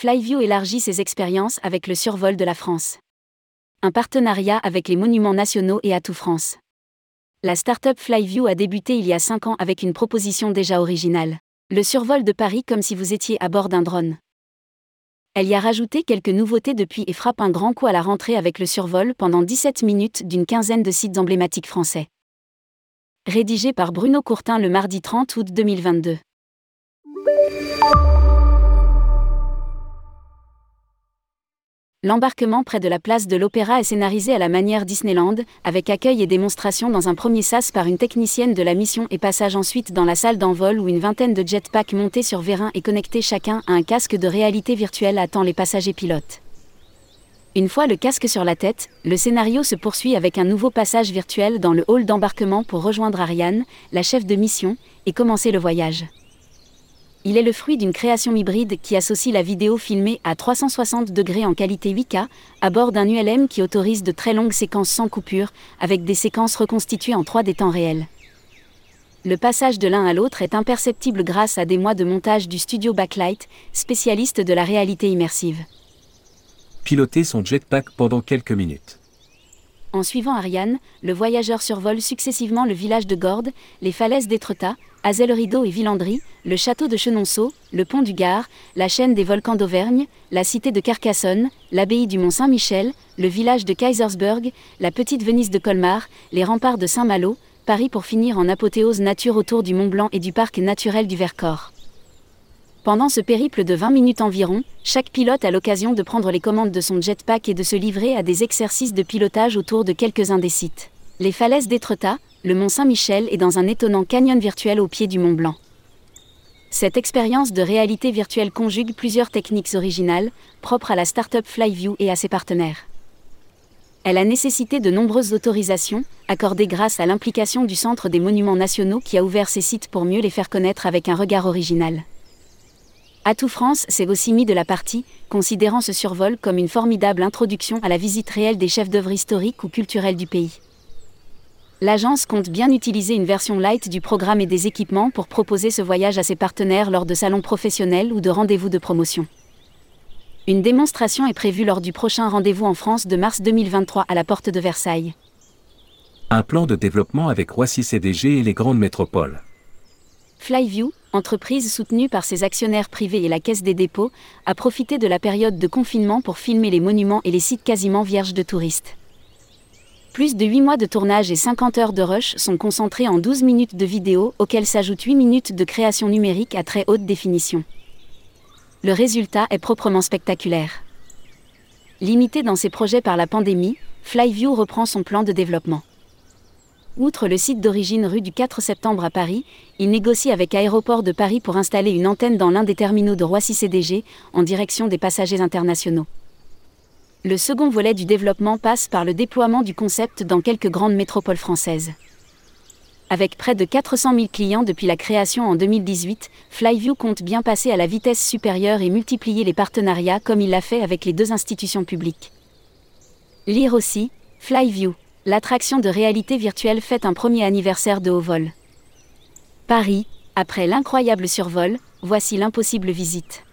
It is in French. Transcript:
Flyview élargit ses expériences avec le survol de la France. Un partenariat avec les monuments nationaux et Atout France. La start-up Flyview a débuté il y a 5 ans avec une proposition déjà originale. Le survol de Paris comme si vous étiez à bord d'un drone. Elle y a rajouté quelques nouveautés depuis et frappe un grand coup à la rentrée avec le survol pendant 17 minutes d'une quinzaine de sites emblématiques français. Rédigé par Bruno Courtin le mardi 30 août 2022. L'embarquement près de la place de l'Opéra est scénarisé à la manière Disneyland, avec accueil et démonstration dans un premier sas par une technicienne de la mission et passage ensuite dans la salle d'envol où une vingtaine de jetpacks montés sur vérin et connectés chacun à un casque de réalité virtuelle attend les passagers pilotes. Une fois le casque sur la tête, le scénario se poursuit avec un nouveau passage virtuel dans le hall d'embarquement pour rejoindre Ariane, la chef de mission, et commencer le voyage. Il est le fruit d'une création hybride qui associe la vidéo filmée à 360 degrés en qualité 8K à bord d'un ULM qui autorise de très longues séquences sans coupure, avec des séquences reconstituées en 3D temps réel. Le passage de l'un à l'autre est imperceptible grâce à des mois de montage du studio Backlight, spécialiste de la réalité immersive. Piloter son jetpack pendant quelques minutes. En suivant Ariane, le voyageur survole successivement le village de Gordes, les falaises d'Étretat, Azel-Rideau et Villandry, le château de Chenonceau, le pont du Gard, la chaîne des volcans d'Auvergne, la cité de Carcassonne, l'abbaye du Mont-Saint-Michel, le village de Kaisersberg, la petite Venise de Colmar, les remparts de Saint-Malo, Paris pour finir en apothéose nature autour du Mont Blanc et du parc naturel du Vercors. Pendant ce périple de 20 minutes environ, chaque pilote a l'occasion de prendre les commandes de son jetpack et de se livrer à des exercices de pilotage autour de quelques-uns des sites. Les falaises d'Étretat, le mont Saint-Michel et dans un étonnant canyon virtuel au pied du Mont Blanc. Cette expérience de réalité virtuelle conjugue plusieurs techniques originales, propres à la startup Flyview et à ses partenaires. Elle a nécessité de nombreuses autorisations, accordées grâce à l'implication du Centre des Monuments Nationaux qui a ouvert ses sites pour mieux les faire connaître avec un regard original. Atout France s'est aussi mis de la partie, considérant ce survol comme une formidable introduction à la visite réelle des chefs d'œuvre historiques ou culturels du pays. L'agence compte bien utiliser une version light du programme et des équipements pour proposer ce voyage à ses partenaires lors de salons professionnels ou de rendez-vous de promotion. Une démonstration est prévue lors du prochain rendez-vous en France de mars 2023 à la porte de Versailles. Un plan de développement avec Roissy CDG et les grandes métropoles. Flyview, entreprise soutenue par ses actionnaires privés et la Caisse des dépôts, a profité de la période de confinement pour filmer les monuments et les sites quasiment vierges de touristes. Plus de 8 mois de tournage et 50 heures de rush sont concentrés en 12 minutes de vidéo, auxquelles s'ajoutent 8 minutes de création numérique à très haute définition. Le résultat est proprement spectaculaire. Limité dans ses projets par la pandémie, Flyview reprend son plan de développement. Outre le site d'origine rue du 4 septembre à Paris, il négocie avec Aéroport de Paris pour installer une antenne dans l'un des terminaux de Roissy CDG, en direction des passagers internationaux. Le second volet du développement passe par le déploiement du concept dans quelques grandes métropoles françaises. Avec près de 400 000 clients depuis la création en 2018, Flyview compte bien passer à la vitesse supérieure et multiplier les partenariats comme il l'a fait avec les deux institutions publiques. Lire aussi, Flyview l'attraction de réalité virtuelle fête un premier anniversaire de haut vol. Paris, après l'incroyable survol, voici l'impossible visite.